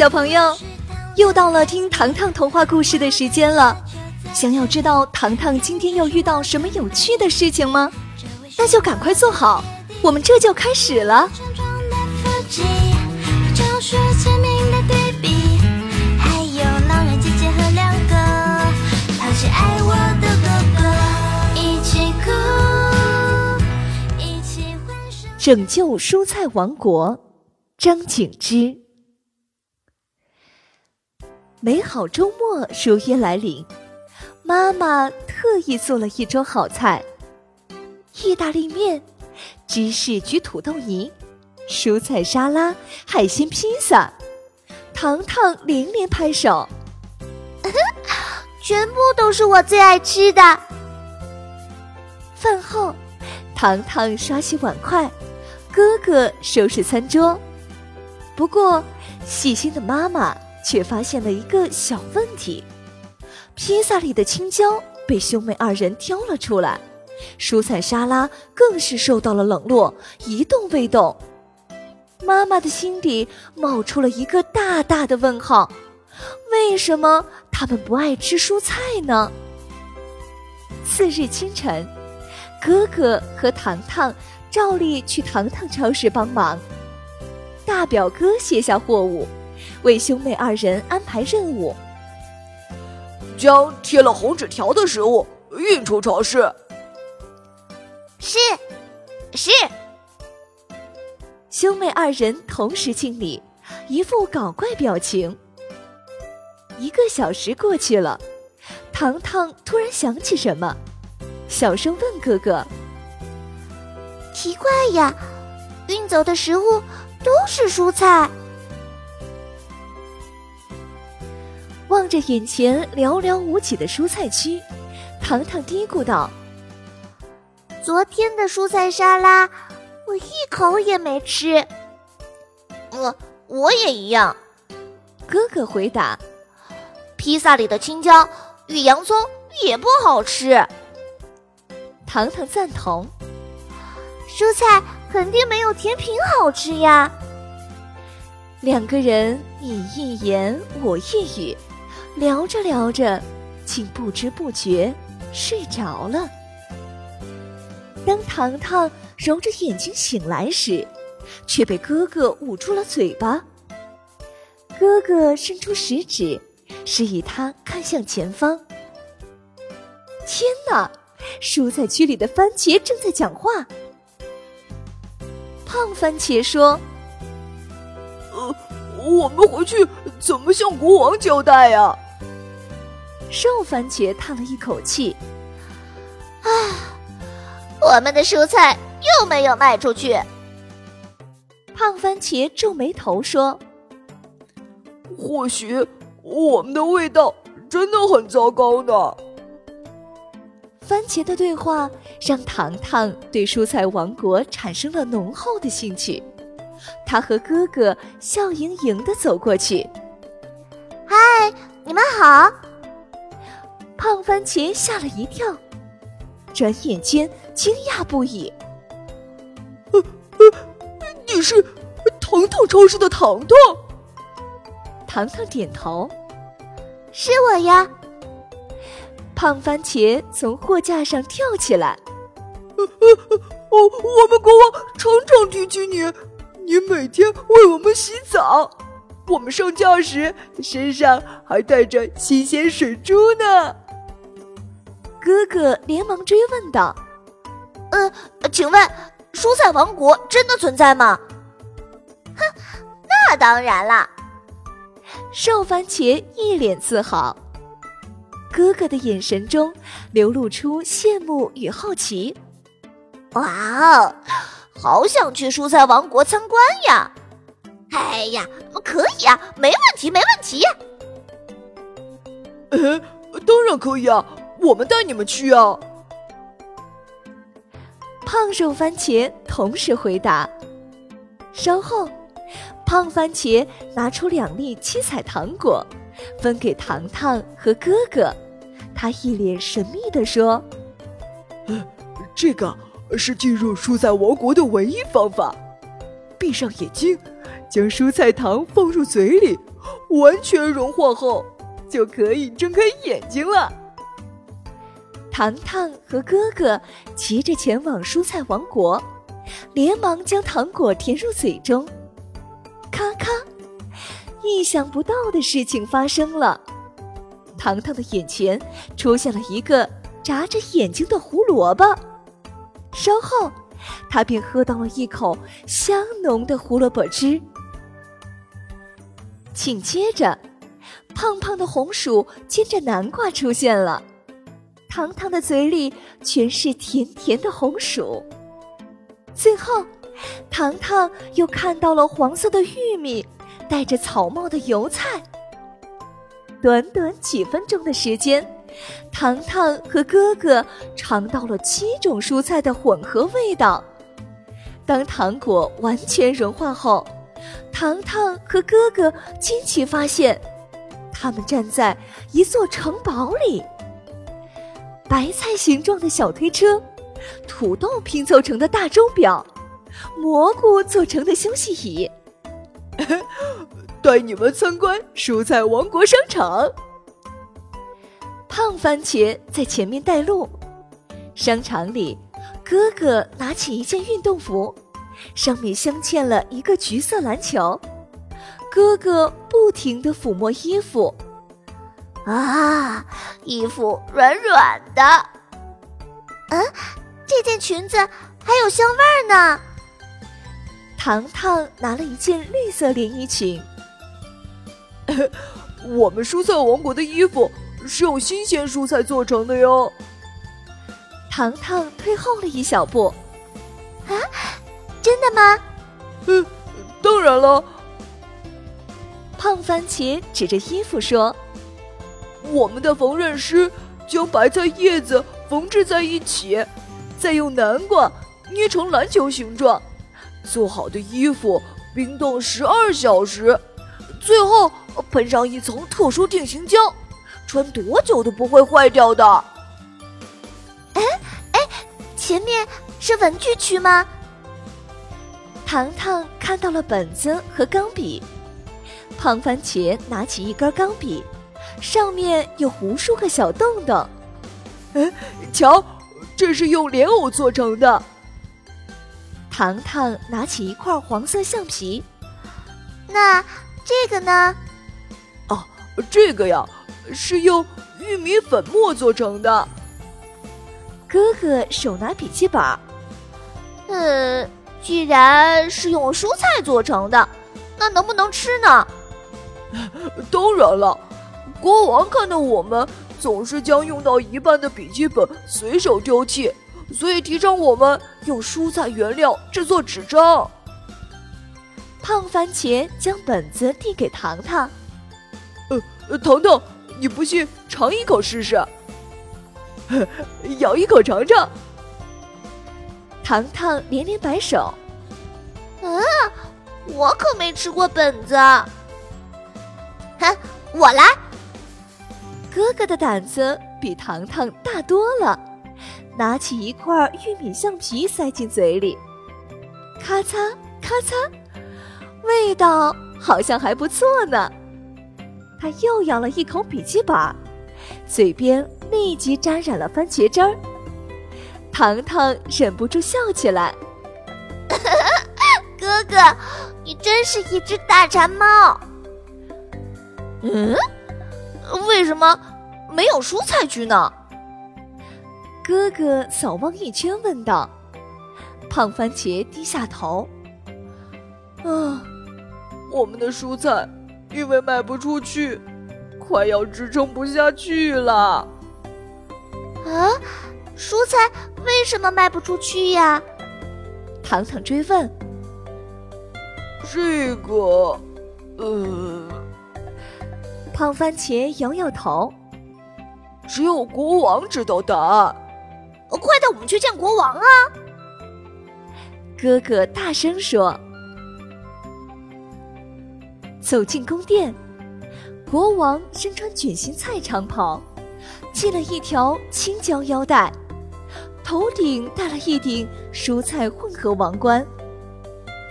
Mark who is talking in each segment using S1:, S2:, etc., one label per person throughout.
S1: 小朋友，又到了听糖糖童话故事的时间了。想要知道糖糖今天又遇到什么有趣的事情吗？那就赶快坐好，我们这就开始了。拯救蔬菜王国，张景之。美好周末如约来临，妈妈特意做了一桌好菜：意大利面、芝士焗土豆泥、蔬菜沙拉、海鲜披萨。糖糖连连拍手，
S2: 全部都是我最爱吃的。
S1: 饭后，糖糖刷洗碗筷。哥哥收拾餐桌，不过细心的妈妈却发现了一个小问题：披萨里的青椒被兄妹二人挑了出来，蔬菜沙拉更是受到了冷落，一动未动。妈妈的心底冒出了一个大大的问号：为什么他们不爱吃蔬菜呢？次日清晨，哥哥和糖糖。照例去糖糖超市帮忙。大表哥卸下货物，为兄妹二人安排任务：
S3: 将贴了红纸条的食物运出超市。
S2: 是，是。
S1: 兄妹二人同时敬礼，一副搞怪表情。一个小时过去了，糖糖突然想起什么，小声问哥哥。
S2: 奇怪呀，运走的食物都是蔬菜。
S1: 望着眼前寥寥无几的蔬菜区，糖糖嘀咕道：“
S2: 昨天的蔬菜沙拉，我一口也没吃。”“
S4: 我我也一样。”
S1: 哥哥回答。
S4: “披萨里的青椒与洋葱也不好吃。”
S1: 糖糖赞同。
S2: 蔬菜肯定没有甜品好吃呀。
S1: 两个人你一言我一语，聊着聊着，竟不知不觉睡着了。当糖糖揉着眼睛醒来时，却被哥哥捂住了嘴巴。哥哥伸出食指，示意他看向前方。天哪！蔬菜区里的番茄正在讲话。胖番茄说：“，
S3: 我们回去怎么向国王交代呀？”
S1: 瘦番茄叹了一口气：“
S4: 啊，我们的蔬菜又没有卖出去。”
S1: 胖番茄皱眉头说：“
S3: 或许我们的味道真的很糟糕呢。”
S1: 番茄的对话让糖糖对蔬菜王国产生了浓厚的兴趣。他和哥哥笑盈盈的走过去：“
S2: 嗨，你们好！”
S1: 胖番茄吓了一跳，转眼间惊讶不已：“
S3: 呃呃，你是糖糖超市的糖糖？”
S1: 糖糖点头：“
S2: 是我呀。”
S1: 胖番茄从货架上跳起来，
S3: 哦，我们国王常常提起你，你每天为我们洗澡，我们上架时身上还带着新鲜水珠呢。
S1: 哥哥连忙追问道：“
S4: 呃，请问蔬菜王国真的存在吗？”
S2: 哼，那当然了。
S1: 瘦番茄一脸自豪。哥哥的眼神中流露出羡慕与好奇。
S4: 哇哦，好想去蔬菜王国参观呀！哎呀，可以啊，没问题，没问题。
S3: 呃，当然可以啊，我们带你们去啊！
S1: 胖瘦番茄同时回答。稍后，胖番茄拿出两粒七彩糖果。分给糖糖和哥哥，他一脸神秘地说：“
S3: 这个是进入蔬菜王国的唯一方法。闭上眼睛，将蔬菜糖放入嘴里，完全融化后，就可以睁开眼睛了。
S1: 糖糖和哥哥急着前往蔬菜王国，连忙将糖果填入嘴中。咔咔，意想不到的事情发生了，糖糖的眼前出现了一个眨着眼睛的胡萝卜。稍后，他便喝到了一口香浓的胡萝卜汁。紧接着，胖胖的红薯牵着南瓜出现了。糖糖的嘴里全是甜甜的红薯。最后，糖糖又看到了黄色的玉米，戴着草帽的油菜。短短几分钟的时间，糖糖和哥哥尝到了七种蔬菜的混合味道。当糖果完全融化后，糖糖和哥哥惊奇发现，他们站在一座城堡里。白菜形状的小推车，土豆拼凑成的大钟表，蘑菇做成的休息椅，
S3: 带你们参观蔬菜王国商场。
S1: 胖番茄在前面带路。商场里，哥哥拿起一件运动服，上面镶嵌了一个橘色篮球。哥哥不停地抚摸衣服。
S4: 啊，衣服软软的。
S2: 嗯，这件裙子还有香味儿呢。
S1: 糖糖拿了一件绿色连衣裙。
S3: 我们蔬菜王国的衣服是用新鲜蔬菜做成的哟。
S1: 糖糖退后了一小步。
S2: 啊，真的吗？
S3: 嗯，当然了。
S1: 胖番茄指着衣服说。
S3: 我们的缝纫师将白菜叶子缝制在一起，再用南瓜捏成篮球形状。做好的衣服冰冻十二小时，最后喷上一层特殊定型胶，穿多久都不会坏掉的。
S2: 哎哎，前面是文具区吗？
S1: 糖糖看到了本子和钢笔，胖番茄拿起一根钢笔。上面有无数个小洞洞，
S3: 哎，瞧，这是用莲藕做成的。
S1: 糖糖拿起一块黄色橡皮，
S2: 那这个呢？
S3: 哦，这个呀，是用玉米粉末做成的。
S1: 哥哥手拿笔记本，
S4: 呃，既然是用蔬菜做成的，那能不能吃呢？
S3: 当然了。国王看到我们总是将用到一半的笔记本随手丢弃，所以提倡我们用蔬菜原料制作纸张。
S1: 胖番茄将本子递给糖糖，
S3: 呃，糖糖，你不信尝一口试试，咬一口尝尝。
S1: 糖糖连连摆手，
S4: 啊，我可没吃过本子。哼，我来。
S1: 哥哥的胆子比糖糖大多了，拿起一块玉米橡皮塞进嘴里，咔嚓咔嚓，味道好像还不错呢。他又咬了一口笔记本，嘴边立即沾染了番茄汁儿。糖糖忍不住笑起来：“
S2: 哥哥，你真是一只大馋猫。”
S4: 嗯。为什么没有蔬菜区呢？
S1: 哥哥扫望一圈，问道。胖番茄低下头。
S3: 啊，我们的蔬菜因为卖不出去，快要支撑不下去了。
S2: 啊，蔬菜为什么卖不出去呀？
S1: 糖糖追问。
S3: 这个，呃。
S1: 胖番茄摇摇头，
S3: 只有国王知道答案。
S4: 快带我们去见国王啊！
S1: 哥哥大声说。走进宫殿，国王身穿卷心菜长袍，系了一条青椒腰带，头顶戴了一顶蔬菜混合王冠。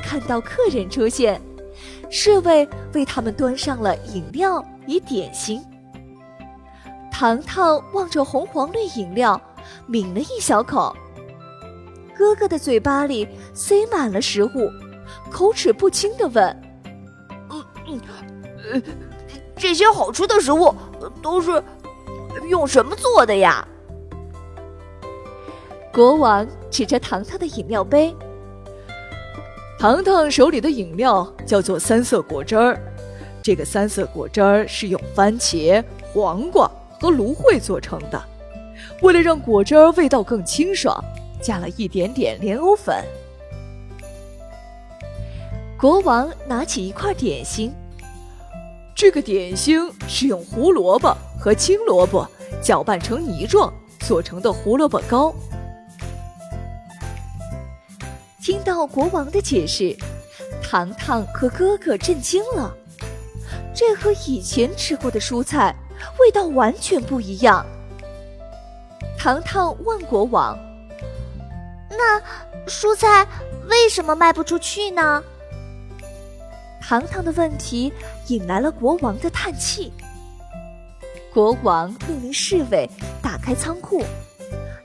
S1: 看到客人出现。侍卫为他们端上了饮料与点心。糖糖望着红黄绿饮料，抿了一小口。哥哥的嘴巴里塞满了食物，口齿不清的问：“，
S3: 呃，这些好吃的食物都是用什么做的呀？”
S1: 国王指着糖糖的饮料杯。
S5: 糖糖手里的饮料叫做三色果汁儿，这个三色果汁儿是用番茄、黄瓜和芦荟做成的。为了让果汁儿味道更清爽，加了一点点莲藕粉。
S1: 国王拿起一块点心，
S5: 这个点心是用胡萝卜和青萝卜搅拌成泥状做成的胡萝卜糕。
S1: 听到国王的解释，糖糖和哥哥震惊了。这和以前吃过的蔬菜味道完全不一样。糖糖问国王：“
S2: 那蔬菜为什么卖不出去呢？”
S1: 糖糖的问题引来了国王的叹气。国王命令侍卫打开仓库，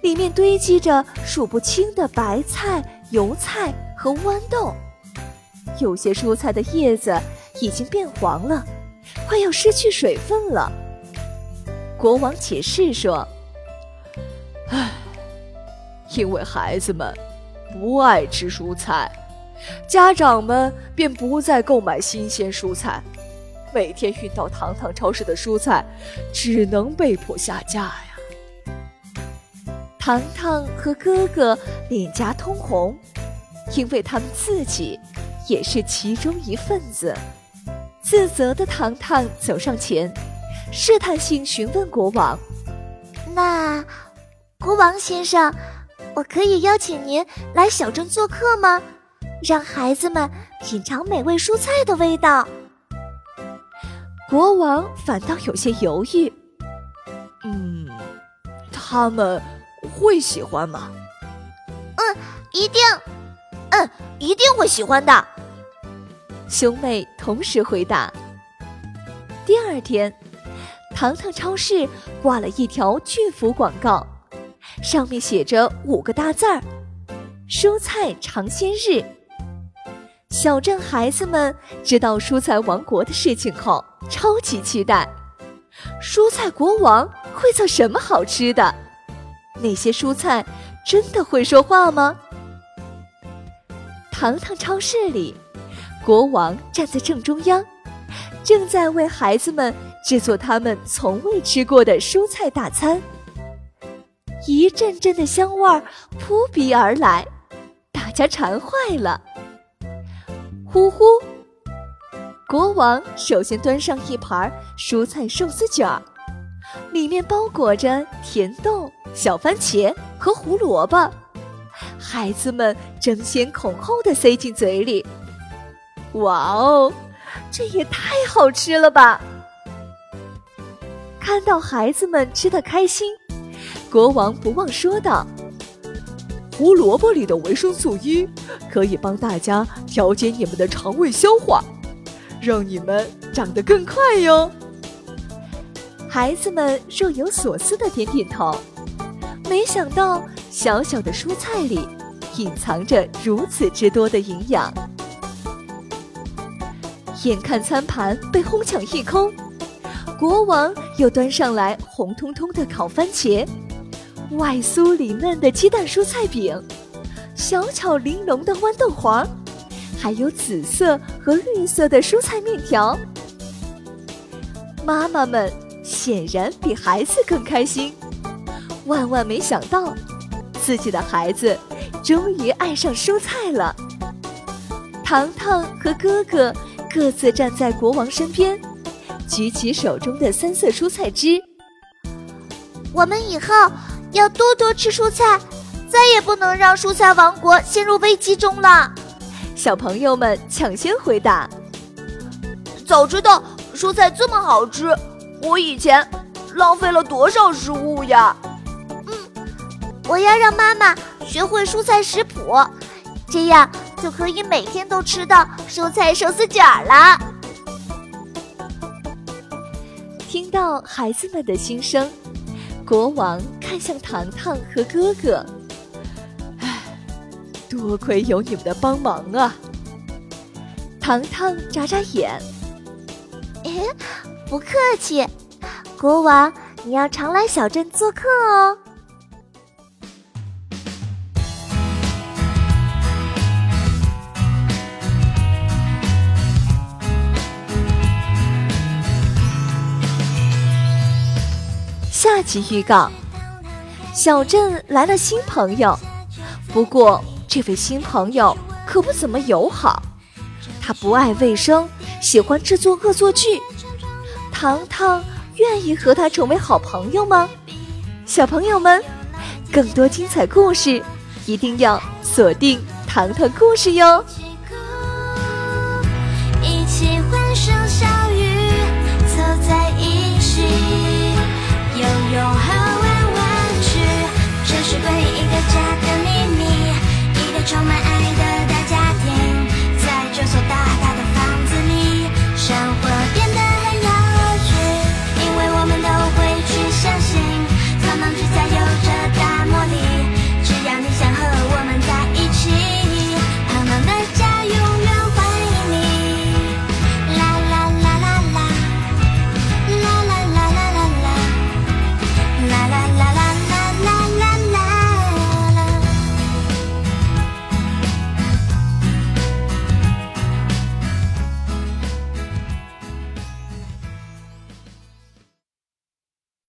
S1: 里面堆积着数不清的白菜。油菜和豌豆，有些蔬菜的叶子已经变黄了，快要失去水分了。国王解释说：“
S5: 唉，因为孩子们不爱吃蔬菜，家长们便不再购买新鲜蔬菜，每天运到糖糖超市的蔬菜只能被迫下架呀。”
S1: 糖糖和哥哥脸颊通红，因为他们自己也是其中一份子。自责的糖糖走上前，试探性询问国王：“
S2: 那，国王先生，我可以邀请您来小镇做客吗？让孩子们品尝美味蔬菜的味道。”
S1: 国王反倒有些犹豫：“
S5: 嗯，他们。”会喜欢吗？
S2: 嗯，一定，嗯，一定会喜欢的。
S1: 兄妹同时回答。第二天，糖糖超市挂了一条巨幅广告，上面写着五个大字儿：“蔬菜尝鲜日。”小镇孩子们知道蔬菜王国的事情后，超级期待。蔬菜国王会做什么好吃的？那些蔬菜真的会说话吗？糖糖超市里，国王站在正中央，正在为孩子们制作他们从未吃过的蔬菜大餐。一阵阵的香味儿扑鼻而来，大家馋坏了。呼呼！国王首先端上一盘蔬菜寿司卷儿，里面包裹着甜豆。小番茄和胡萝卜，孩子们争先恐后的塞进嘴里。哇哦，这也太好吃了吧！看到孩子们吃的开心，国王不忘说道：“
S5: 胡萝卜里的维生素 E 可以帮大家调节你们的肠胃消化，让你们长得更快哟。”
S1: 孩子们若有所思的点点头。没想到，小小的蔬菜里隐藏着如此之多的营养。眼看餐盘被哄抢一空，国王又端上来红彤彤的烤番茄、外酥里嫩的鸡蛋蔬菜饼、小巧玲珑的豌豆黄，还有紫色和绿色的蔬菜面条。妈妈们显然比孩子更开心。万万没想到，自己的孩子终于爱上蔬菜了。糖糖和哥哥各自站在国王身边，举起手中的三色蔬菜汁。
S2: 我们以后要多多吃蔬菜，再也不能让蔬菜王国陷入危机中了。
S1: 小朋友们抢先回答：“
S3: 早知道蔬菜这么好吃，我以前浪费了多少食物呀！”
S2: 嗯我要让妈妈学会蔬菜食谱，这样就可以每天都吃到蔬菜寿司卷了。
S1: 听到孩子们的心声，国王看向糖糖和哥哥，
S5: 唉，多亏有你们的帮忙啊！
S1: 糖糖眨眨眼，
S2: 哎，不客气，国王，你要常来小镇做客哦。
S1: 下集预告：小镇来了新朋友，不过这位新朋友可不怎么友好。他不爱卫生，喜欢制作恶作剧。糖糖愿意和他成为好朋友吗？小朋友们，更多精彩故事一定要锁定糖糖故事哟！